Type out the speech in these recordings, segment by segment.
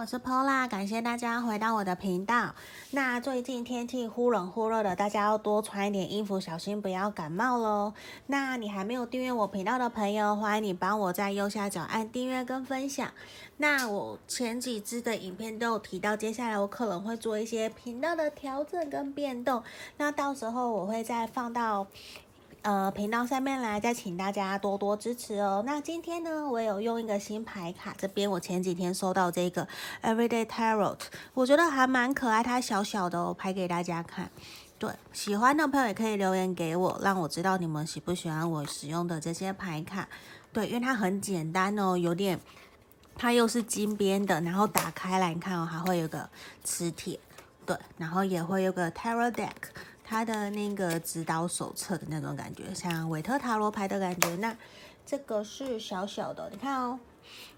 我是 Pola，感谢大家回到我的频道。那最近天气忽冷忽热的，大家要多穿一点衣服，小心不要感冒喽。那你还没有订阅我频道的朋友，欢迎你帮我在右下角按订阅跟分享。那我前几支的影片都有提到，接下来我可能会做一些频道的调整跟变动，那到时候我会再放到。呃，频道上面来，再请大家多多支持哦。那今天呢，我有用一个新牌卡，这边我前几天收到这个 Everyday Tarot，我觉得还蛮可爱，它小小的，我拍给大家看。对，喜欢的朋友也可以留言给我，让我知道你们喜不喜欢我使用的这些牌卡。对，因为它很简单哦，有点，它又是金边的，然后打开来看哦，还会有个磁铁，对，然后也会有个 Tarot Deck。它的那个指导手册的那种感觉，像韦特塔罗牌的感觉。那这个是小小的，你看哦，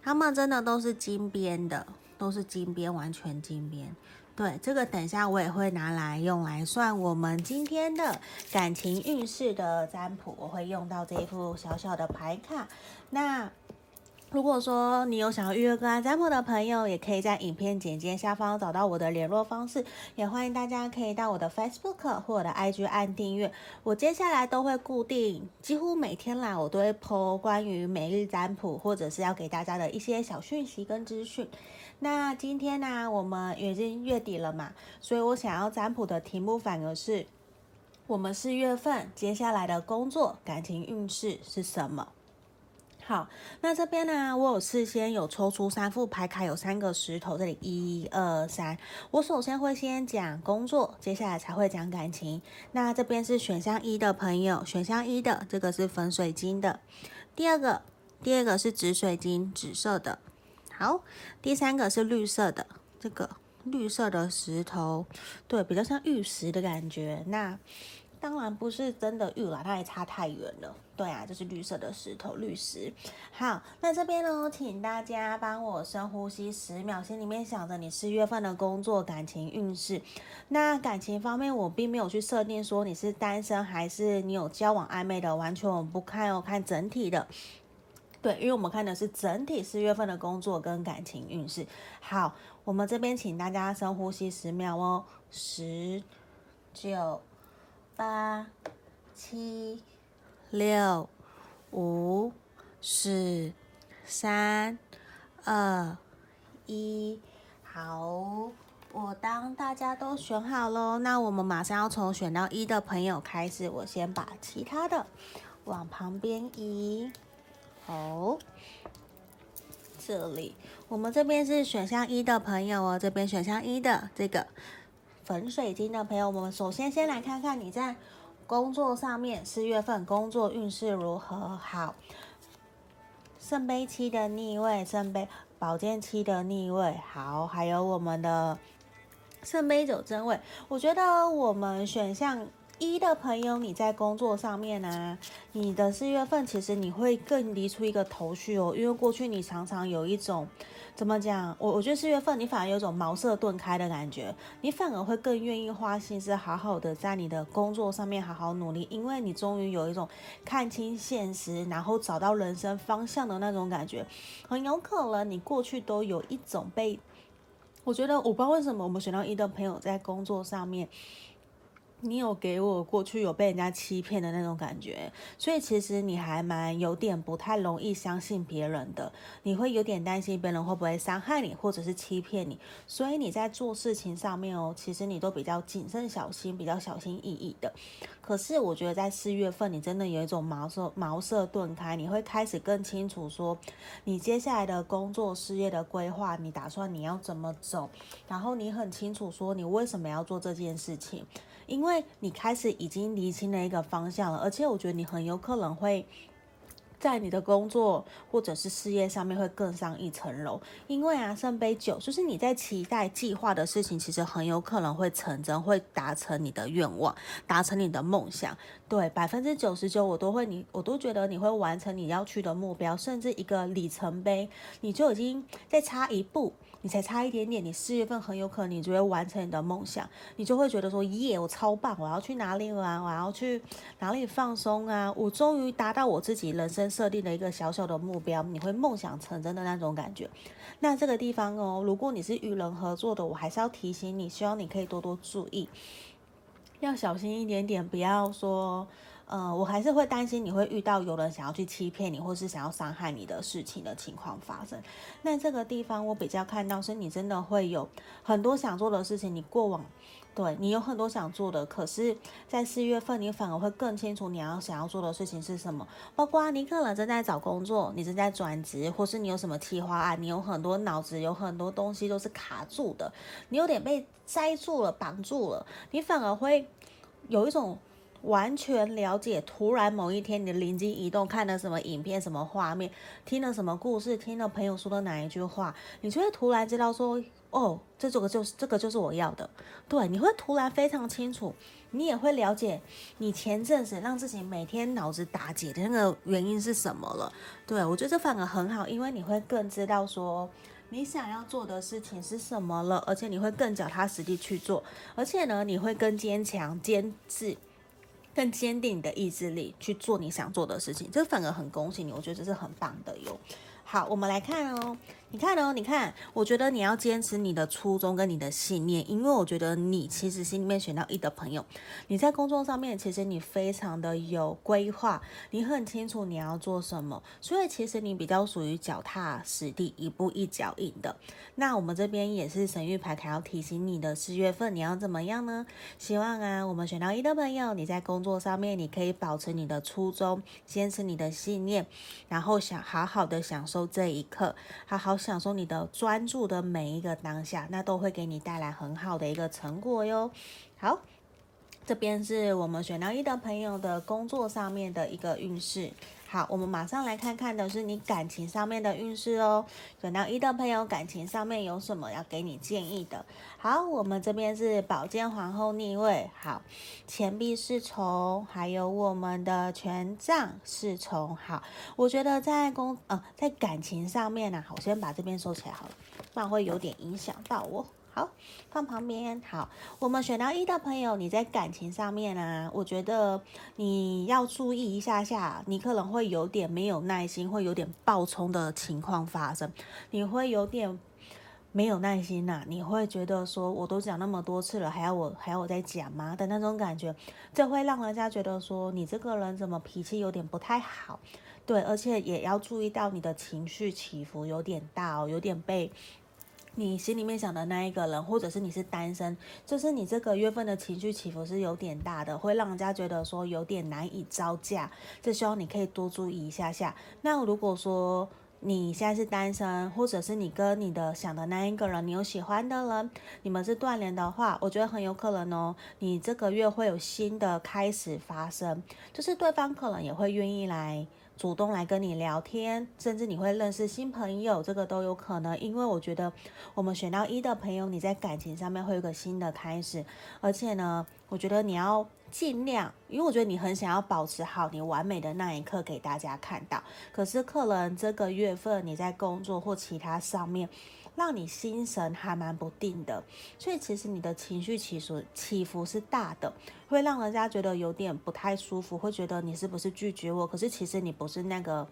它们真的都是金边的，都是金边，完全金边。对，这个等一下我也会拿来用来算我们今天的感情运势的占卜，我会用到这一副小小的牌卡。那。如果说你有想要预约个案占卜的朋友，也可以在影片简介下方找到我的联络方式，也欢迎大家可以到我的 Facebook 或我的 IG 按订阅。我接下来都会固定，几乎每天来我都会 po 关于每日占卜，或者是要给大家的一些小讯息跟资讯。那今天呢、我们已经月底了嘛，所以我想要占卜的题目反而是我们四月份接下来的工作感情运势是什么？好，那这边呢，我有事先有抽出三副牌卡，有三个石头，这里一二三。我首先会先讲工作，接下来才会讲感情。那这边是选项一的朋友，选项一的这个是粉水晶的，第二个，第二个是紫水晶，紫色的。好，第三个是绿色的，这个绿色的石头，对，比较像玉石的感觉。那当然不是真的玉了，它还差太远了。对啊，就是绿色的石头，绿石。好，那这边呢，请大家帮我深呼吸十秒，心里面想着你四月份的工作、感情运势。那感情方面，我并没有去设定说你是单身还是你有交往暧昧的，完全我们不看哦，看整体的。对，因为我们看的是整体四月份的工作跟感情运势。好，我们这边请大家深呼吸十秒哦，十、九。八、七、六、五、四、三、二、一，好，我当大家都选好喽，那我们马上要从选到一的朋友开始，我先把其他的往旁边移。好，这里我们这边是选项一的朋友哦，这边选项一的这个。粉水晶的朋友，我们首先先来看看你在工作上面四月份工作运势如何？好，圣杯七的逆位，圣杯宝剑七的逆位，好，还有我们的圣杯九正位。我觉得我们选项一的朋友，你在工作上面呢、你的四月份其实你会更理出一个头绪哦，因为过去你常常有一种。怎么讲？我我觉得四月份你反而有种茅塞顿开的感觉，你反而会更愿意花心思，好好的在你的工作上面好好努力，因为你终于有一种看清现实，然后找到人生方向的那种感觉。很有可能你过去都有一种被，我觉得我不知道为什么我们选到一的朋友在工作上面。你有给我过去有被人家欺骗的那种感觉，所以其实你还蛮有点不太容易相信别人的，你会有点担心别人会不会伤害你或者是欺骗你，所以你在做事情上面哦，其实你都比较谨慎小心，比较小心翼翼的。可是我觉得在四月份，你真的有一种茅塞茅塞顿开，你会开始更清楚说，你接下来的工作事业的规划，你打算你要怎么走，然后你很清楚说你为什么要做这件事情。因为你开始已经厘清了一个方向了，而且我觉得你很有可能会在你的工作或者是事业上面会更上一层楼。因为啊，圣杯九就是你在期待计划的事情，其实很有可能会成真，会达成你的愿望，达成你的梦想。对，百分之九十九我都会你，我都觉得你会完成你要去的目标，甚至一个里程碑，你就已经再差一步。你才差一点点，你四月份很有可能你就会完成你的梦想，你就会觉得说耶，我超棒，我要去哪里玩，我要去哪里放松啊，我终于达到我自己人生设定的一个小小的目标，你会梦想成真的那种感觉。那这个地方哦，如果你是与人合作的，我还是要提醒你，希望你可以多多注意，要小心一点点，不要说。呃，我还是会担心你会遇到有人想要去欺骗你，或是想要伤害你的事情的情况发生。那这个地方我比较看到是你真的会有很多想做的事情，你过往对你有很多想做的，可是，在四月份你反而会更清楚你要想要做的事情是什么。包括你可能正在找工作，你正在转职，或是你有什么计划案，你有很多脑子有很多东西都是卡住的，你有点被塞住了、绑住了，你反而会有一种。完全了解，突然某一天你的灵机一动，看了什么影片、什么画面，听了什么故事，听了朋友说的哪一句话，你就会突然知道说，哦，这这个就是这个就是我要的。对，你会突然非常清楚，你也会了解你前阵子让自己每天脑子打结的那个原因是什么了。对，我觉得这反而很好，因为你会更知道说你想要做的事情是什么了，而且你会更脚踏实地去做，而且呢，你会更坚强、坚持。更坚定你的意志力去做你想做的事情，这反而很恭喜你，我觉得这是很棒的哟。好，我们来看哦。你看哦，你看，我觉得你要坚持你的初衷跟你的信念，因为我觉得你其实心里面选到一的朋友，你在工作上面其实你非常的有规划，你很清楚你要做什么，所以其实你比较属于脚踏实地、一步一脚印的。那我们这边也是神谕牌卡要提醒你的四月份你要怎么样呢？希望啊，我们选到一的朋友，你在工作上面你可以保持你的初衷，坚持你的信念，然后想好好的享受这一刻，好好。享受你的专注的每一个当下，那都会给你带来很好的一个成果哟。好，这边是我们选到一的朋友的工作上面的一个运势。好，我们马上来看看的是你感情上面的运势哦。选到一的朋友，感情上面有什么要给你建议的？好，我们这边是宝剑皇后逆位，好，钱币侍从，还有我们的权杖侍从。好，我觉得在工呃在感情上面呢、我先把这边收起来好了，不然会有点影响到我。好，放旁边。好，我们选到一的朋友，你在感情上面啊，我觉得你要注意一下下，你可能会有点没有耐心，会有点暴冲的情况发生，你会有点没有耐心呐、你会觉得说，我都讲那么多次了，还要我还要我再讲吗？的那种感觉，这会让人家觉得说，你这个人怎么脾气有点不太好，对，而且也要注意到你的情绪起伏有点大哦，有点被。你心里面想的那一个人，或者是你是单身，就是你这个月份的情绪起伏是有点大的，会让人家觉得说有点难以招架，这时候你可以多注意一下下。那如果说你现在是单身，或者是你跟你的想的那一个人，你有喜欢的人，你们是断联的话，我觉得很有可能哦，你这个月会有新的开始发生，就是对方可能也会愿意来。主动来跟你聊天，甚至你会认识新朋友，这个都有可能。因为我觉得我们选到一的朋友，你在感情上面会有个新的开始，而且呢，我觉得你要尽量，因为我觉得你很想要保持好你完美的那一刻给大家看到。可是可能这个月份你在工作或其他上面。让你心神还蛮不定的，所以其实你的情绪起伏起伏是大的，会让人家觉得有点不太舒服，会觉得你是不是拒绝我？可是其实你不是那个。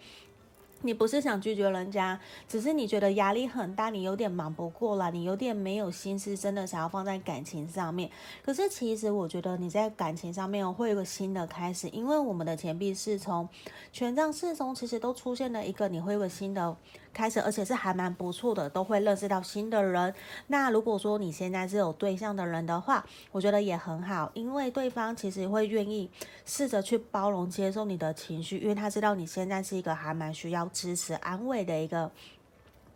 你不是想拒绝人家，只是你觉得压力很大，你有点忙不过来，你有点没有心思，真的想要放在感情上面。可是其实我觉得你在感情上面会有个新的开始，因为我们的钱币是从、权杖四中其实都出现了一个，你会有个新的开始，而且是还蛮不错的，都会认识到新的人。那如果说你现在是有对象的人的话，我觉得也很好，因为对方其实会愿意试着去包容、接受你的情绪，因为他知道你现在是一个还蛮需要。支持安慰的一个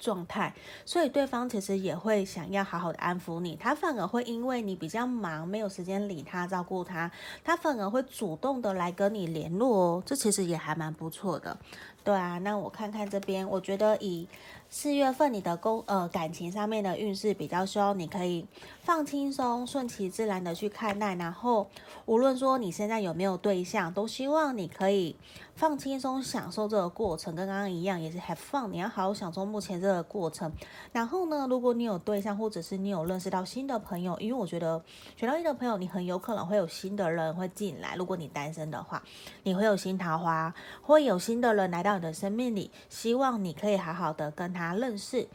状态，所以对方其实也会想要好好的安抚你，他反而会因为你比较忙，没有时间理他、照顾他，他反而会主动的来跟你联络哦，这其实也还蛮不错的。对啊，那我看看这边，我觉得以四月份你的工呃感情上面的运势比较希望你可以放轻松、顺其自然的去看待，然后无论说你现在有没有对象，都希望你可以放轻松，享受这个过程，跟刚刚一样，也是 have fun。你要好好享受目前这个过程。然后呢，如果你有对象，或者是你有认识到新的朋友，因为我觉得选到一的朋友，你很有可能会有新的人会进来。如果你单身的话，你会有新桃花，会有新的人来到你的生命里。希望你可以好好的跟他认识，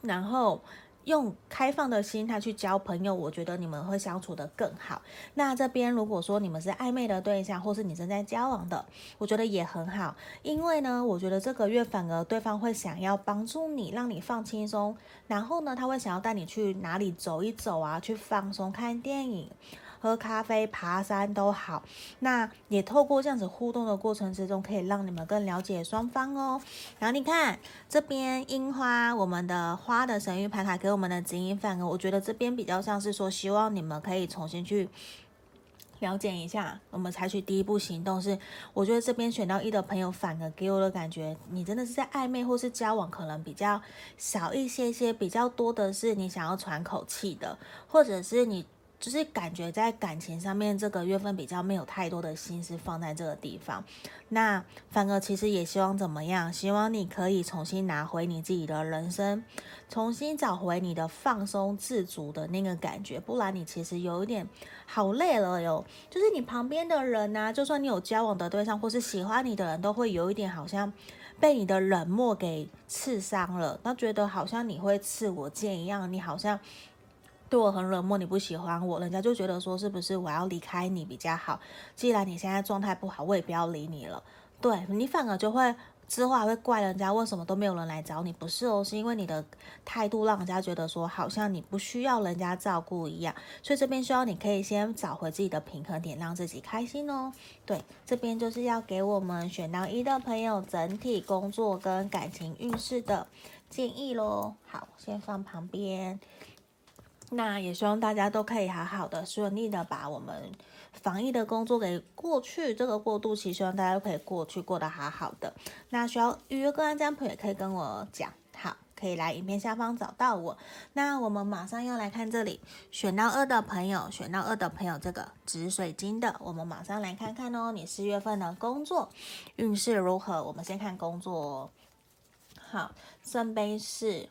然后。用开放的心态去交朋友，我觉得你们会相处得更好。那这边如果说你们是暧昧的对象，或是你正在交往的，我觉得也很好。因为呢，我觉得这个月反而对方会想要帮助你，让你放轻松。然后呢，他会想要带你去哪里走一走啊，去放松，看电影。喝咖啡、爬山都好，那也透过这样子互动的过程之中，可以让你们更了解双方哦。然后你看这边樱花，我们的花的神域牌卡给我们的指引反而，我觉得这边比较像是说，希望你们可以重新去了解一下，我们采取第一步行动是，我觉得这边选到一的朋友，反而给我的感觉，你真的是在暧昧或是交往，可能比较少一些些，比较多的是你想要喘口气的，或者是你。就是感觉在感情上面，这个月份比较没有太多的心思放在这个地方。那反哥其实也希望怎么样？希望你可以重新拿回你自己的人生，重新找回你的放松自主的那个感觉。不然你其实有一点好累了哟。就是你旁边的人呐、就算你有交往的对象或是喜欢你的人，都会有一点好像被你的冷漠给刺伤了。那觉得好像你会刺我剑一样，你好像。对我很冷漠，你不喜欢我，人家就觉得说是不是我要离开你比较好？既然你现在状态不好，我也不要理你了。对，你反而就会之后还会怪人家为什么都没有人来找你，不是哦，是因为你的态度让人家觉得说好像你不需要人家照顾一样。所以这边需要你可以先找回自己的平衡点，让自己开心哦。对，这边就是要给我们选到一的朋友整体工作跟感情运势的建议喽。好，先放旁边。那也希望大家都可以好好的、顺利的把我们防疫的工作给过去。这个过渡期，希望大家都可以过去，过得好好的。那需要预约个案占卜，也可以跟我讲，好，可以来影片下方找到我。那我们马上要来看这里，选到二的朋友，选到二的朋友，这个紫水晶的，我们马上来看看哦，你四月份的工作运势如何？我们先看工作，好，圣杯四。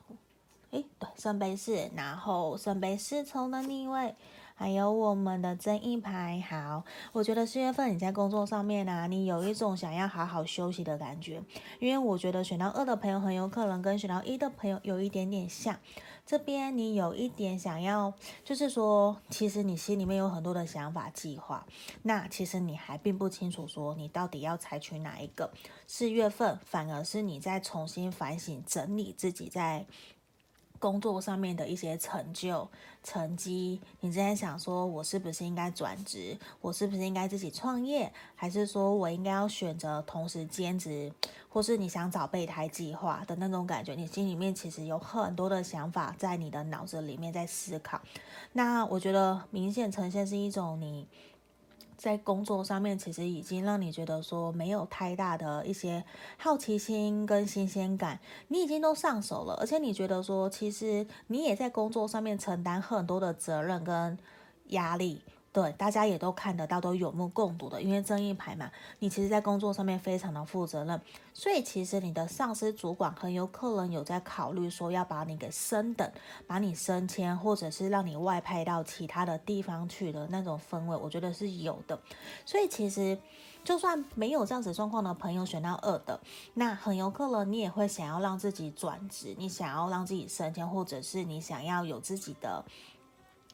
诶，对，圣杯四，然后圣杯侍从的逆位，还有我们的正义牌。好，我觉得四月份你在工作上面啊，你有一种想要好好休息的感觉，因为我觉得选到二的朋友很有可能跟选到一的朋友有一点点像。这边你有一点想要，就是说，其实你心里面有很多的想法计划，那其实你还并不清楚说你到底要采取哪一个。四月份反而是你在重新反省、整理自己在。工作上面的一些成就、成绩，你之前想说，我是不是应该转职？我是不是应该自己创业？还是说我应该要选择同时兼职？或是你想找备胎计划的那种感觉？你心里面其实有很多的想法在你的脑子里面在思考。那我觉得明显呈现是一种你。在工作上面，其实已经让你觉得说没有太大的一些好奇心跟新鲜感，你已经都上手了，而且你觉得说，其实你也在工作上面承担很多的责任跟压力。对，大家也都看得到，都有目共睹的，因为正义牌嘛，你其实，在工作上面非常的负责任，所以其实你的上司主管很有可能有在考虑说要把你给升等，把你升迁，或者是让你外派到其他的地方去的那种氛围，我觉得是有的。所以其实就算没有这样子状况的朋友选到二的，那很有可能你也会想要让自己转职，你想要让自己升迁，或者是你想要有自己的。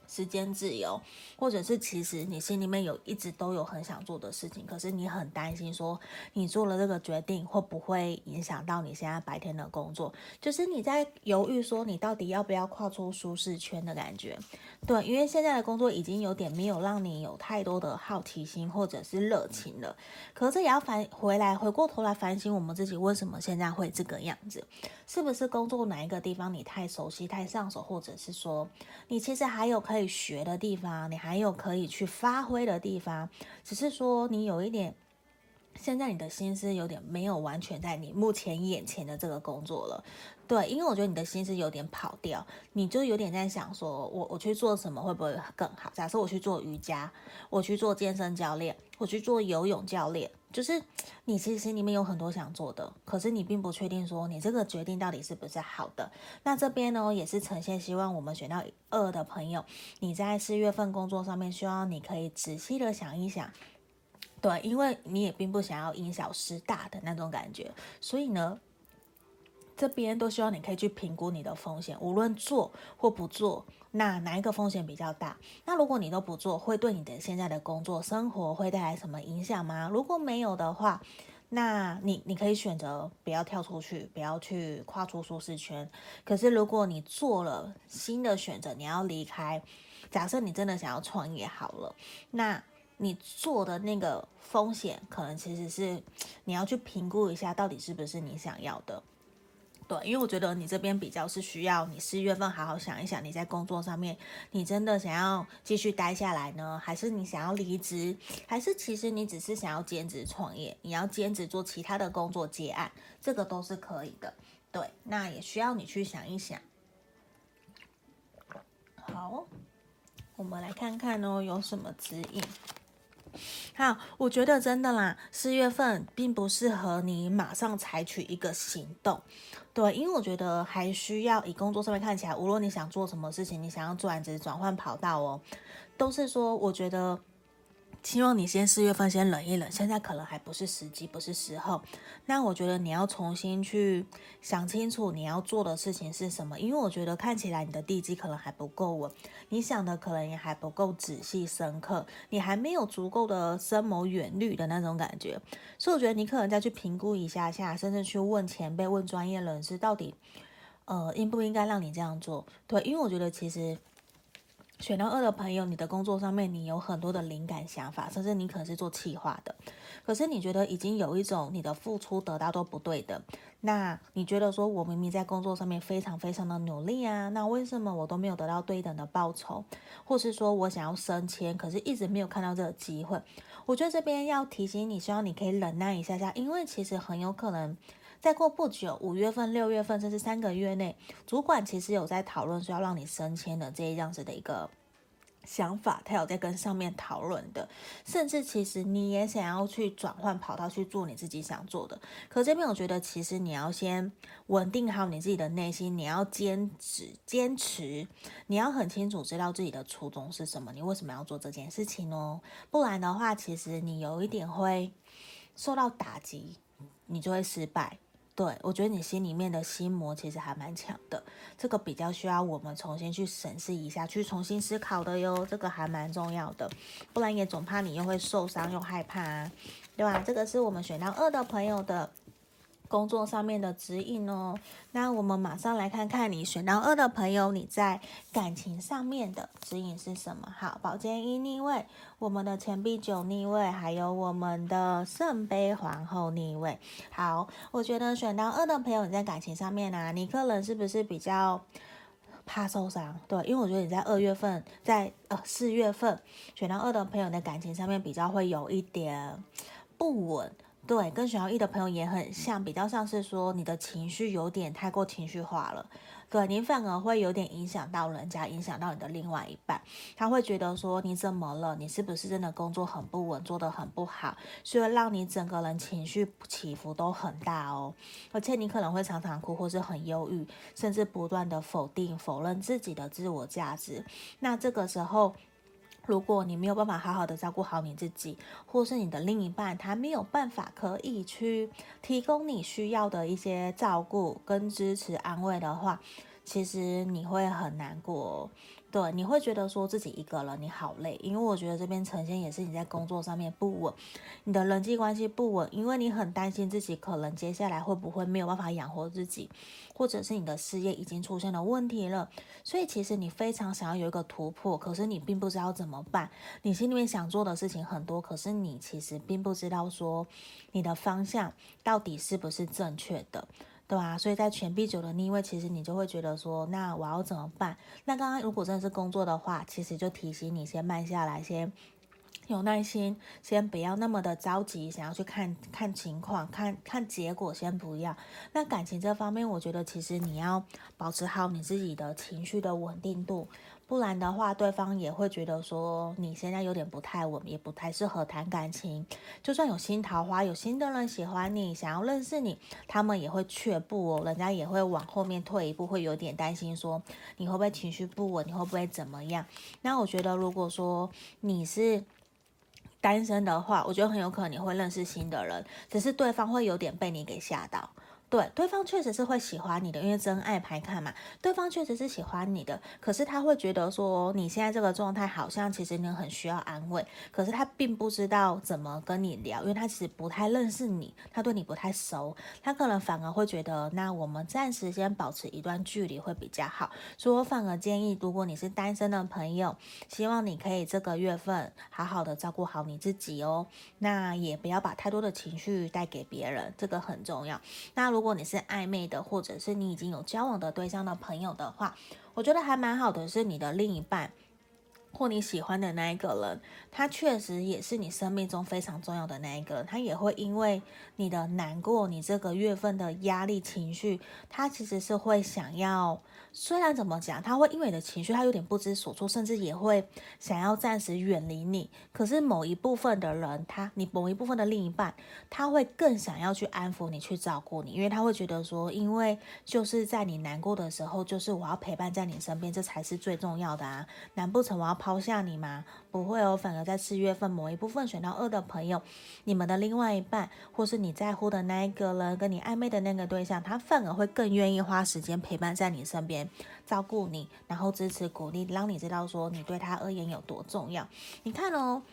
时间自由，或者是其实你心里面有一直都有很想做的事情，可是你很担心说你做了这个决定会不会影响到你现在白天的工作，就是你在犹豫说你到底要不要跨出舒适圈的感觉。对，因为现在的工作已经有点没有让你有太多的好奇心或者是热情了，可是也要反回来回过头来反省我们自己为什么现在会这个样子，是不是工作哪一个地方你太熟悉太上手，或者是说你其实还有可以。可以学的地方，你还有可以去发挥的地方，只是说你有一点，现在你的心思有点没有完全在你目前眼前的这个工作了。对，因为我觉得你的心思有点跑掉，你就有点在想说，我我去做什么会不会更好？假设我去做瑜伽，我去做健身教练，我去做游泳教练，就是你其实心里面有很多想做的，可是你并不确定说你这个决定到底是不是好的。那这边呢，也是呈现希望我们选到二的朋友，你在四月份工作上面，希望你可以仔细的想一想，对，因为你也并不想要因小失大的那种感觉，所以呢。这边都希望你可以去评估你的风险，无论做或不做，那哪一个风险比较大？那如果你都不做，会对你的现在的工作生活会带来什么影响吗？如果没有的话，那你你可以选择不要跳出去，不要去跨出舒适圈。可是如果你做了新的选择，你要离开，假设你真的想要创业好了，那你做的那个风险，可能其实是你要去评估一下，到底是不是你想要的。对，因为我觉得你这边比较是需要你四月份好好想一想，你在工作上面，你真的想要继续待下来呢，还是你想要离职，还是其实你只是想要兼职创业，你要兼职做其他的工作接案，这个都是可以的。对，那也需要你去想一想。好，我们来看看哦，有什么指引。好，我觉得真的啦，四月份并不适合你马上采取一个行动，对，因为我觉得还需要以工作上面看起来，无论你想做什么事情，你想要转职转换跑道哦，都是说，我觉得。希望你先四月份先忍一忍，现在可能还不是时机，不是时候。那我觉得你要重新去想清楚你要做的事情是什么，因为我觉得看起来你的地基可能还不够稳，你想的可能也还不够仔细深刻，你还没有足够的深谋远虑的那种感觉。所以我觉得你可能再去评估一下下，甚至去问前辈、问专业人士，到底呃应不应该让你这样做？对，因为我觉得其实。选到二的朋友，你的工作上面你有很多的灵感想法，甚至你可能是做企划的，可是你觉得已经有一种你的付出得到都不对的，那你觉得说我明明在工作上面非常非常的努力啊，那为什么我都没有得到对等的报酬，或是说我想要升迁，可是一直没有看到这个机会？我觉得这边要提醒你，希望你可以忍耐一下下，因为其实很有可能。再过不久，五月份、六月份，甚至三个月内，主管其实有在讨论说要让你升迁的这样子的一个想法，他有在跟上面讨论的。甚至其实你也想要去转换跑道去做你自己想做的。可这边我觉得，其实你要先稳定好你自己的内心，你要坚持、坚持，你要很清楚知道自己的初衷是什么，你为什么要做这件事情哦？不然的话，其实你有一点会受到打击，你就会失败。对，我觉得你心里面的心魔其实还蛮强的，这个比较需要我们重新去审视一下，去重新思考的哟，这个还蛮重要的，不然也总怕你又会受伤又害怕啊，对吧？这个是我们选到二的朋友的。工作上面的指引哦，那我们马上来看看你选到二的朋友，你在感情上面的指引是什么？好，宝剑一逆位，我们的钱币九逆位，还有我们的圣杯皇后逆位。好，我觉得选到二的朋友，你在感情上面啊，你个人是不是比较怕受伤？对，因为我觉得你在二月份，在呃四月份选到二的朋友，你的感情上面比较会有一点不稳。对，跟选到一的朋友也很像，比较像是说你的情绪有点太过情绪化了，对，你反而会有点影响到人家，影响到你的另外一半，他会觉得说你怎么了？你是不是真的工作很不稳，做得很不好，所以让你整个人情绪起伏都很大哦，而且你可能会常常哭，或是很忧郁，甚至不断的否定、否认自己的自我价值，那这个时候。如果你没有办法好好的照顾好你自己，或是你的另一半他没有办法可以去提供你需要的一些照顾跟支持安慰的话，其实你会很难过。对，你会觉得说自己一个人你好累，因为我觉得这边呈现也是你在工作上面不稳，你的人际关系不稳，因为你很担心自己可能接下来会不会没有办法养活自己，或者是你的事业已经出现了问题了，所以其实你非常想要有一个突破，可是你并不知道怎么办，你心里面想做的事情很多，可是你其实并不知道说你的方向到底是不是正确的。对啊，所以在钱币九的逆位，其实你就会觉得说，那我要怎么办？那刚刚如果真的是工作的话，其实就提醒你先慢下来，先有耐心，先不要那么的着急，想要去看看情况，看看结果，先不要。那感情这方面，我觉得其实你要保持好你自己的情绪的稳定度，不然的话，对方也会觉得说你现在有点不太稳，也不太适合谈感情。就算有新桃花，有新的人喜欢你，想要认识你，他们也会却步哦，人家也会往后面退一步，会有点担心说你会不会情绪不稳，你会不会怎么样？那我觉得，如果说你是。单身的话，我觉得很有可能你会认识新的人，只是对方会有点被你给吓到。对，对方确实是会喜欢你的，因为真爱牌看嘛，对方确实是喜欢你的。可是他会觉得说你现在这个状态好像其实你很需要安慰，可是他并不知道怎么跟你聊，因为他其实不太认识你，他对你不太熟，他可能反而会觉得那我们暂时先保持一段距离会比较好。所以我反而建议，如果你是单身的朋友，希望你可以这个月份好好的照顾好你自己哦，那也不要把太多的情绪带给别人，这个很重要。那如如果你是暧昧的，或者是你已经有交往的对象的朋友的话，我觉得还蛮好的，是你的另一半。或你喜欢的那一个人，他确实也是你生命中非常重要的那一个人，他也会因为你的难过，你这个月份的压力情绪，他其实是会想要，虽然怎么讲，他会因为你的情绪，他有点不知所措，甚至也会想要暂时远离你。可是某一部分的人，他你某一部分的另一半，他会更想要去安抚你，去照顾你，因为他会觉得说，因为就是在你难过的时候，就是我要陪伴在你身边，这才是最重要的啊！难不成我要？抛下你吗？不会哦，反而在四月份某一部分选到二的朋友，你们的另外一半，或是你在乎的那一个人，跟你暧昧的那个对象，他反而会更愿意花时间陪伴在你身边，照顾你，然后支持鼓励，让你知道说你对他而言有多重要。你看哦。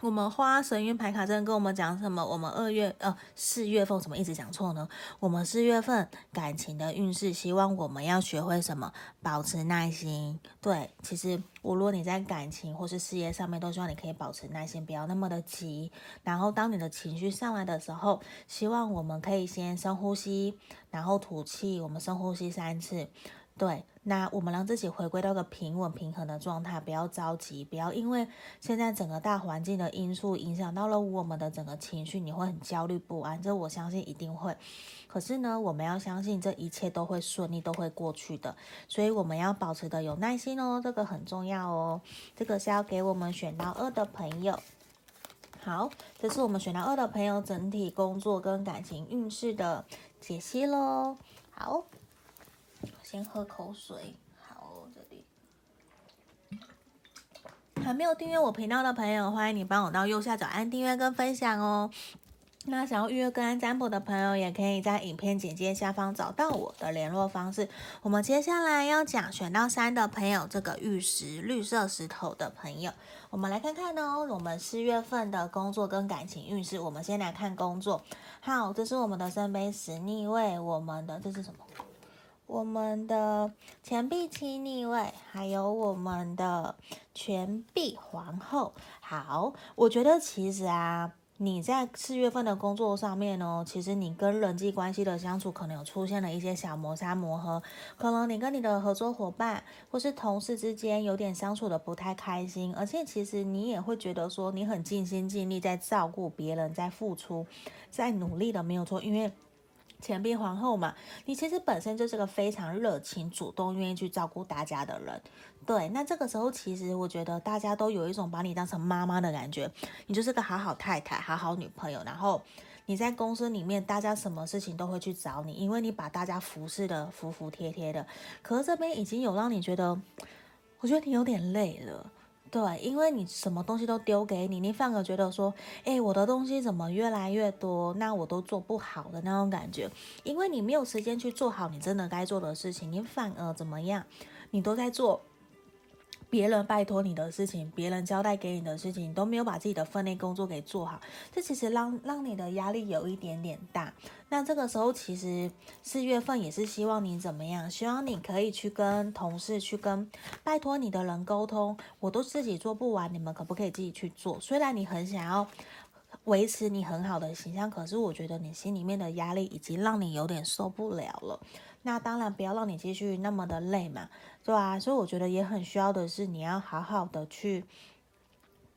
我们花神运牌卡阵跟我们讲什么？我们二月呃四月份怎么一直讲错呢？我们四月份感情的运势，希望我们要学会什么？保持耐心。对，其实无论你在感情或是事业上面，都希望你可以保持耐心，不要那么的急。然后当你的情绪上来的时候，希望我们可以先深呼吸，然后吐气。我们深呼吸三次。对，那我们让自己回归到一个平稳平衡的状态，不要着急，不要因为现在整个大环境的因素影响到了我们的整个情绪，你会很焦虑不安。这我相信一定会。可是呢，我们要相信这一切都会顺利，都会过去的。所以我们要保持的有耐心哦，这个很重要哦。这个是要给我们选到二的朋友。好，这是我们选到二的朋友整体工作跟感情运势的解析喽。好。先喝口水，好，这里还没有订阅我频道的朋友，欢迎你帮我到右下角按订阅跟分享哦。那想要预约个案占卜的朋友，也可以在影片简介下方找到我的联络方式。我们接下来要讲选到三的朋友，这个玉石绿色石头的朋友，我们来看看哦。我们四月份的工作跟感情运势，我们先来看工作。好，这是我们的圣杯十逆位，我们的这是什么？我们的钱币七逆位，还有我们的权币皇后。好，我觉得其实啊，你在四月份的工作上面呢，其实你跟人际关系的相处可能有出现了一些小摩擦磨合，可能你跟你的合作伙伴或是同事之间有点相处的不太开心，而且其实你也会觉得说你很尽心尽力在照顾别人，在付出，在努力的，没有错，因为。钱币皇后嘛，你其实本身就是个非常热情、主动、愿意去照顾大家的人。对，那这个时候其实我觉得大家都有一种把你当成妈妈的感觉，你就是个好好太太、好好女朋友。然后你在公司里面，大家什么事情都会去找你，因为你把大家服侍得服服帖帖的。可是这边已经有让你觉得，我觉得你有点累了。对，因为你什么东西都丢给你，你反而觉得说，哎，我的东西怎么越来越多，那我都做不好的那种感觉，因为你没有时间去做好你真的该做的事情，你反而怎么样，你都在做。别人拜托你的事情，别人交代给你的事情，你都没有把自己的分内工作给做好，这其实让让你的压力有一点点大。那这个时候，其实四月份也是希望你怎么样？希望你可以去跟同事去跟拜托你的人沟通，我都自己做不完，你们可不可以自己去做？虽然你很想要维持你很好的形象，可是我觉得你心里面的压力已经让你有点受不了了。那当然不要让你继续那么的累嘛，对吧？所以我觉得也很需要的是，你要好好的去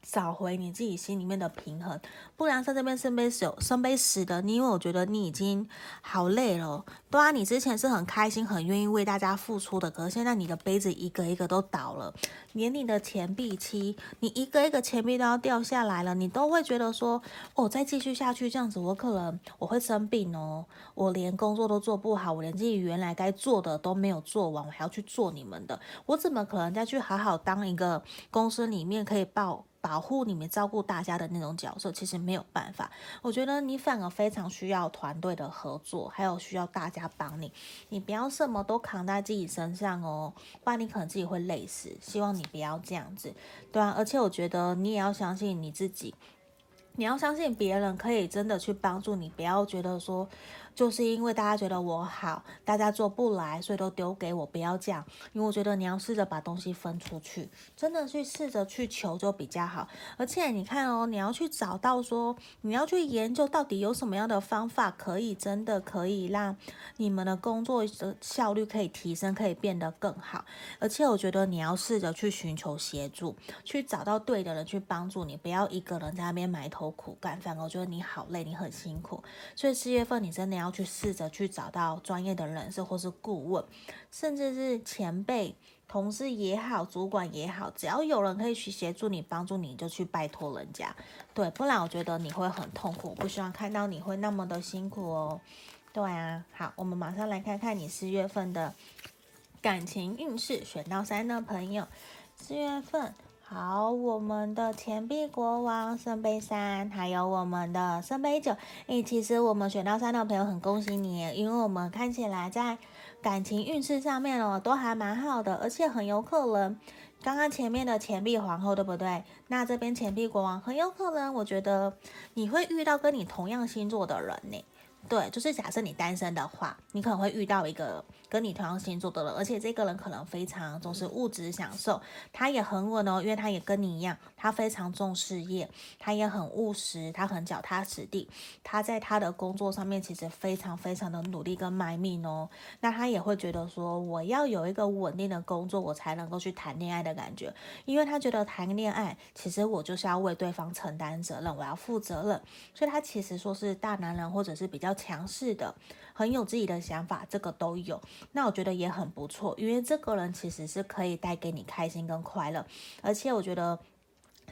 找回你自己心里面的平衡，不然在这边圣杯十、圣杯十的你，因为我觉得你已经好累了。对啊，你之前是很开心、很愿意为大家付出的，可是现在你的杯子一个一个都倒了，连你的钱币七，你一个一个钱币都要掉下来了，你都会觉得说，哦，再继续下去这样子，我可能我会生病哦，我连工作都做不好，我连自己原来该做的都没有做完，我还要去做你们的，我怎么可能再去好好当一个公司里面可以报？保护你们、照顾大家的那种角色，其实没有办法。我觉得你反而非常需要团队的合作，还有需要大家帮你。你不要什么都扛在自己身上哦，不然你可能自己会累死。希望你不要这样子，对啊。而且我觉得你也要相信你自己，你要相信别人可以真的去帮助你，不要觉得说。就是因为大家觉得我好，大家做不来，所以都丢给我，不要这样。因为我觉得你要试着把东西分出去，真的去试着去求就比较好。而且你看哦，你要去找到说，你要去研究到底有什么样的方法可以真的可以让你们的工作的效率可以提升，可以变得更好。而且我觉得你要试着去寻求协助，去找到对的人去帮助你，不要一个人在那边埋头苦干。反而我觉得你好累，你很辛苦。所以四月份你真的要。要去试着去找到专业的人士，或是顾问，甚至是前辈、同事也好，主管也好，只要有人可以去协助你、帮助你，就去拜托人家。对，不然我觉得你会很痛苦。不希望看到你会那么的辛苦哦。对啊，好，我们马上来看看你四月份的感情运势。选到三的朋友，四月份。好，我们的钱币国王圣杯三，还有我们的圣杯九。诶，其实我们选到三的朋友很恭喜你，因为我们看起来在感情运势上面哦，都还蛮好的，而且很有可能，刚刚前面的钱币皇后对不对？那这边钱币国王很有可能，我觉得你会遇到跟你同样星座的人呢。对，就是假设你单身的话，你可能会遇到一个跟你同样星座的人，而且这个人可能非常重视物质享受，他也很稳哦，因为他也跟你一样，他非常重事业，他也很务实，他很脚踏实地，他在他的工作上面其实非常非常的努力跟卖命哦。那他也会觉得说，我要有一个稳定的工作，我才能够去谈恋爱的感觉，因为他觉得谈恋爱其实我就是要为对方承担责任，我要负责任，所以他其实说是大男人或者是比较。强势的，很有自己的想法，这个都有。那我觉得也很不错，因为这个人其实是可以带给你开心跟快乐，而且我觉得。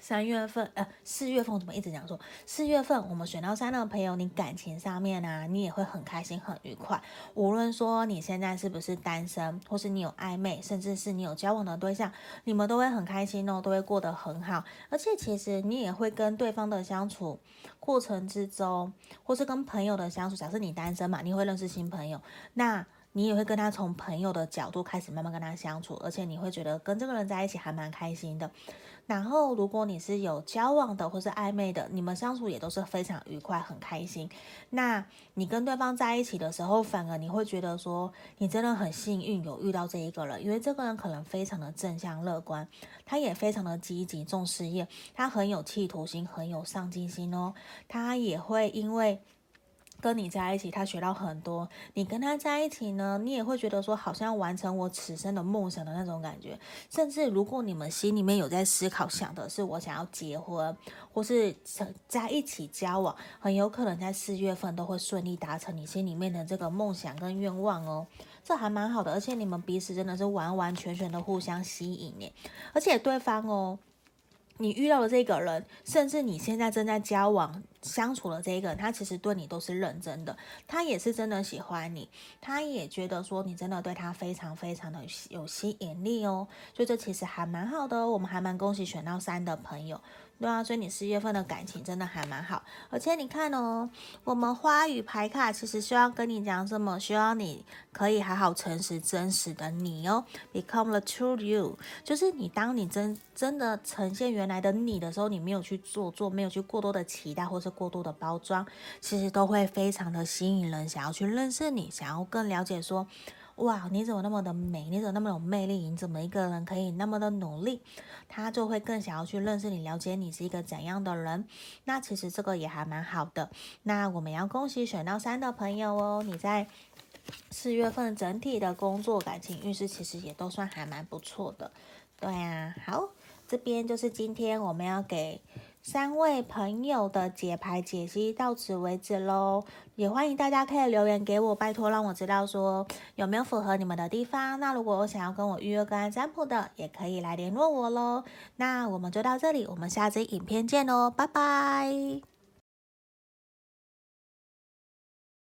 三月份，呃，四月份怎么一直讲说四月份我们选到三的朋友，你感情上面啊，你也会很开心很愉快。无论说你现在是不是单身，或是你有暧昧，甚至是你有交往的对象，你们都会很开心哦，都会过得很好。而且其实你也会跟对方的相处过程之中，或是跟朋友的相处，假设你单身嘛，你会认识新朋友，那你也会跟他从朋友的角度开始慢慢跟他相处，而且你会觉得跟这个人在一起还蛮开心的。然后，如果你是有交往的或是暧昧的，你们相处也都是非常愉快、很开心。那你跟对方在一起的时候，反而你会觉得说，你真的很幸运有遇到这一个人，因为这个人可能非常的正向乐观，他也非常的积极重事业，他很有企图心，很有上进心哦。他也会因为。跟你在一起，他学到很多。你跟他在一起呢，你也会觉得说，好像完成我此生的梦想的那种感觉。甚至如果你们心里面有在思考，想的是我想要结婚，或是在一起交往，很有可能在四月份都会顺利达成你心里面的这个梦想跟愿望哦。这还蛮好的，而且你们彼此真的是完完全全的互相吸引耶，而且对方哦。你遇到的这个人，甚至你现在正在交往相处的这个人，他其实对你都是认真的，他也是真的喜欢你，他也觉得说你真的对他非常非常的有吸引力哦，所以这其实还蛮好的，我们还蛮恭喜选到三的朋友。对啊，所以你四月份的感情真的还蛮好，而且你看哦，我们花语牌卡其实需要跟你讲什么？需要你可以好好诚实真实的你哦，become the true you，就是你当你真真的呈现原来的你的时候，你没有去做作，没有去过多的期待或是过多的包装，其实都会非常的吸引人，想要去认识你，想要更了解说。哇，你怎么那么的美？你怎么那么有魅力？你怎么一个人可以那么的努力？他就会更想要去认识你，了解你是一个怎样的人。那其实这个也还蛮好的。那我们要恭喜选到三的朋友哦，你在四月份整体的工作感情运势其实也都算还蛮不错的。对啊，好，这边就是今天我们要给三位朋友的解牌解析到此为止喽。也欢迎大家可以留言给我，拜托让我知道说有没有符合你们的地方。那如果我想要跟我预约个案占卜的，也可以来联络我喽。那我们就到这里，我们下支影片见喽，拜拜。